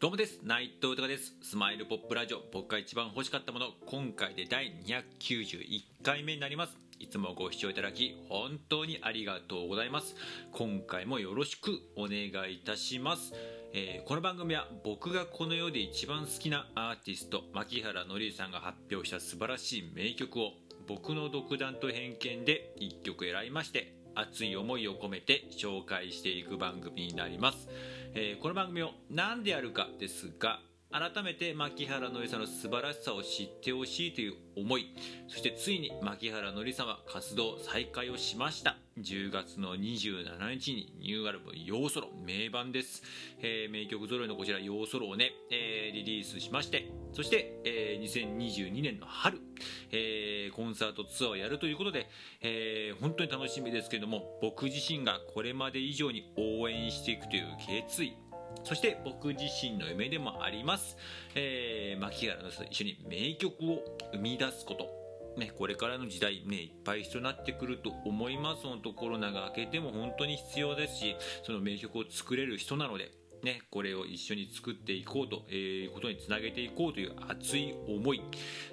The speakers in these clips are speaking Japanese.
どうもです。内藤隆です。スマイルポップラジオ。僕が一番欲しかったもの。今回で第291回目になります。いつもご視聴いただき本当にありがとうございます。今回もよろしくお願いいたします。えー、この番組は僕がこの世で一番好きなアーティスト牧原紀之さんが発表した素晴らしい名曲を僕の独断と偏見で1曲選びまして熱い思いを込めて紹介していく番組になります、えー、この番組を何でやるかですが改めて牧原のりさんの素晴らしさを知ってほしいという思いそしてついに牧原のりさは活動再開をしました。10月の27日にニューアルバム「ヨーソロ」名盤です、えー、名曲揃いのこちら「ヨーソロ」をね、えー、リリースしましてそして、えー、2022年の春、えー、コンサートツアーをやるということで、えー、本当に楽しみですけれども僕自身がこれまで以上に応援していくという決意そして僕自身の夢でもあります、えー、牧原の人と一緒に名曲を生み出すこと。ね、これからの時代ね、いっぱい必要になってくると思います。本当コロナが明けても本当に必要ですし、その名曲を作れる人なので、ね、これを一緒に作っていこうということにつなげていこうという熱い思い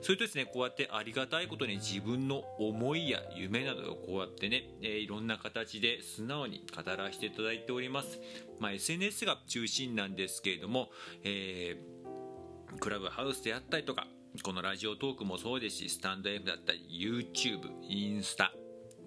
それとですねこうやってありがたいことに自分の思いや夢などをこうやってね、えー、いろんな形で素直に語らせていただいております、まあ、SNS が中心なんですけれども、えー、クラブハウスであったりとかこのラジオトークもそうですしスタンド F だったり YouTube インスタ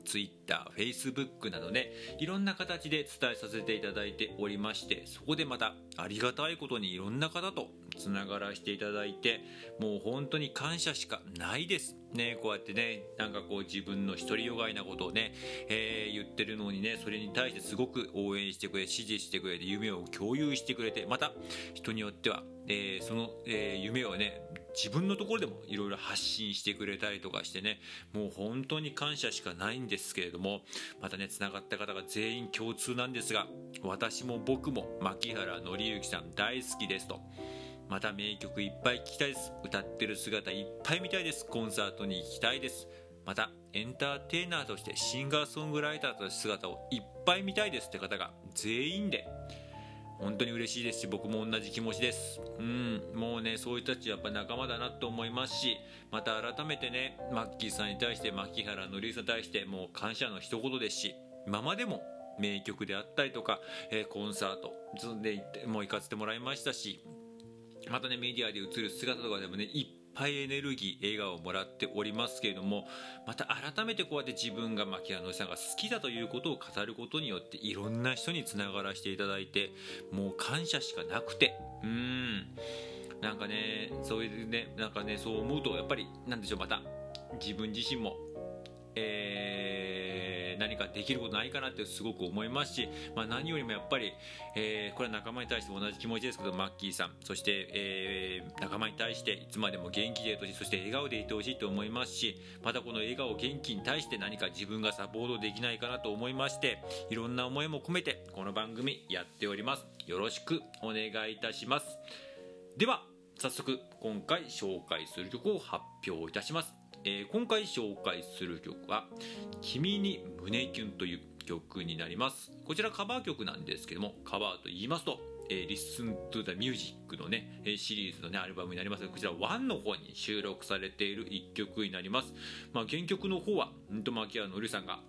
Twitter、Facebook などね、いろんな形で伝えさせていただいておりまして、そこでまたありがたいことにいろんな方とつながらせていただいて、もう本当に感謝しかないです。ね、こうやってね、なんかこう自分の独りよがいなことをね、えー、言ってるのにね、それに対してすごく応援してくれ、支持してくれて、夢を共有してくれて、また人によっては、えー、その、えー、夢をね、自分のところでもいろいろ発信してくれたりとかしてねもう本当に感謝しかないんですけれどもまたねつながった方が全員共通なんですが私も僕も牧原紀之さん大好きですと。また名曲いっぱい聴きたいです。歌ってる姿いっぱい見たいです。コンサートに行きたいです。またエンターテイナーとしてシンガーソングライターとして姿をいっぱい見たいですって方が全員で本当に嬉しいですし僕も同じ気持ちです。うん。もうねそういう人たちやっぱ仲間だなと思いますしまた改めてねマッキーさんに対して牧原のりさんに対してもう感謝の一言ですし今までも名曲であったりとか、えー、コンサートでもう行かせてもらいましたしまたねメディアで映る姿とかでもねいっぱいエネルギー笑顔をもらっておりますけれどもまた改めてこうやって自分が牧野さんが好きだということを語ることによっていろんな人につながらせていただいてもう感謝しかなくてうん。なんかねそういうねなんかねそう思うとやっぱりなんでしょうまた自分自身もえーかできることないかなってすごく思いますし、まあ、何よりもやっぱり、えー、これは仲間に対して同じ気持ちですけどマッキーさんそして、えー、仲間に対していつまでも元気でいてほしいそして笑顔でいてほしいと思いますしまたこの笑顔元気に対して何か自分がサポートできないかなと思いましていろんな思いも込めてこの番組やっております。よろしくお願いいたします。では早速今回紹介する曲を発表いたします。えー、今回紹介する曲は「君に胸キュン」という曲になりますこちらカバー曲なんですけどもカバーと言いますとえー、Listen to the Music のね、シリーズのね、アルバムになりますこちら1の方に収録されている1曲になります。まあ、原曲の方は、んと、牧原のりさんが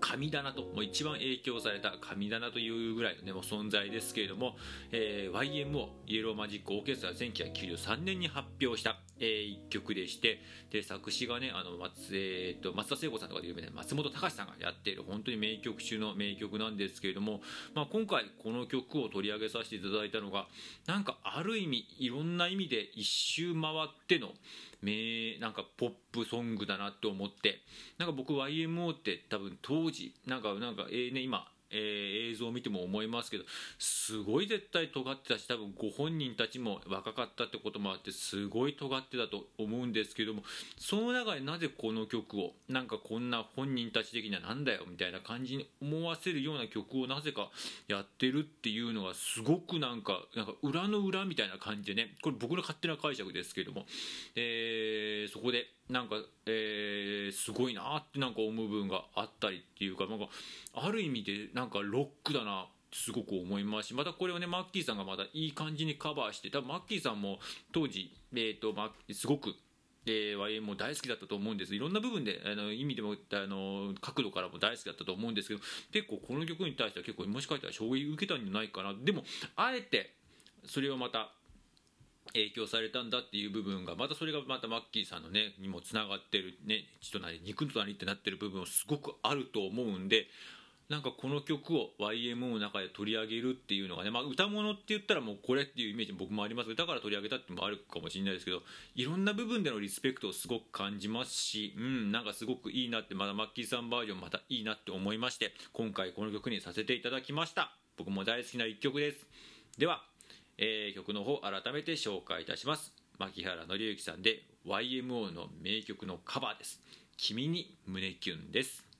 神棚と、もう一番影響された神棚というぐらいの、ね、もう存在ですけれども、えー、YMO、イエローマジックオーケストラ1993年に発表した、えー、一曲でして、で、作詞がね、あの、松、えー、と、松田聖子さんとかで有名な松本隆さんがやっている、本当に名曲中の名曲なんですけれども、まあ、今回この曲を取り上げさせていただいたのが、なんかある意味、いろんな意味で一周回っての、名、なんかポップソングだなって思って、なんか僕 YMO って多分当時、なんか、なんか、えー、ね、今、えー、映像を見ても思いますけどすごい絶対尖ってたし多分ご本人たちも若かったってこともあってすごい尖ってたと思うんですけどもその中でなぜこの曲をなんかこんな本人たち的にはなんだよみたいな感じに思わせるような曲をなぜかやってるっていうのがすごくなんかなんか裏の裏みたいな感じでねこれ僕の勝手な解釈ですけども、えー、そこでなんか、えー、すごいなってなんか思う部分があったりいうかなんかある意味でなんかロックだなっすごく思いますしまたこれをねマッキーさんがまたいい感じにカバーして多分マッキーさんも当時、えーとま、すごくえー、YM も大好きだったと思うんですいろんな部分であの意味でもあの角度からも大好きだったと思うんですけど結構この曲に対しては結構もしかしたら衝撃受けたんじゃないかな。でもあえてそれをまた影響されたんだっていう部分がまたそれがまたマッキーさんのねにもつながってるね血となり肉となりってなってる部分すごくあると思うんでなんかこの曲を YMO の中で取り上げるっていうのがね、まあ、歌物って言ったらもうこれっていうイメージ僕もあります。だから取り上げたってのもあるかもしれないですけどいろんな部分でのリスペクトをすごく感じますし、うん、なんかすごくいいなってまだマッキーさんバージョンまたいいなって思いまして今回この曲にさせていただきました。僕も大好きな一曲です。では、えー、曲の方改めて紹介いたします。牧原紀之さんで YMO の名曲のカバーです「君に胸キュン」です。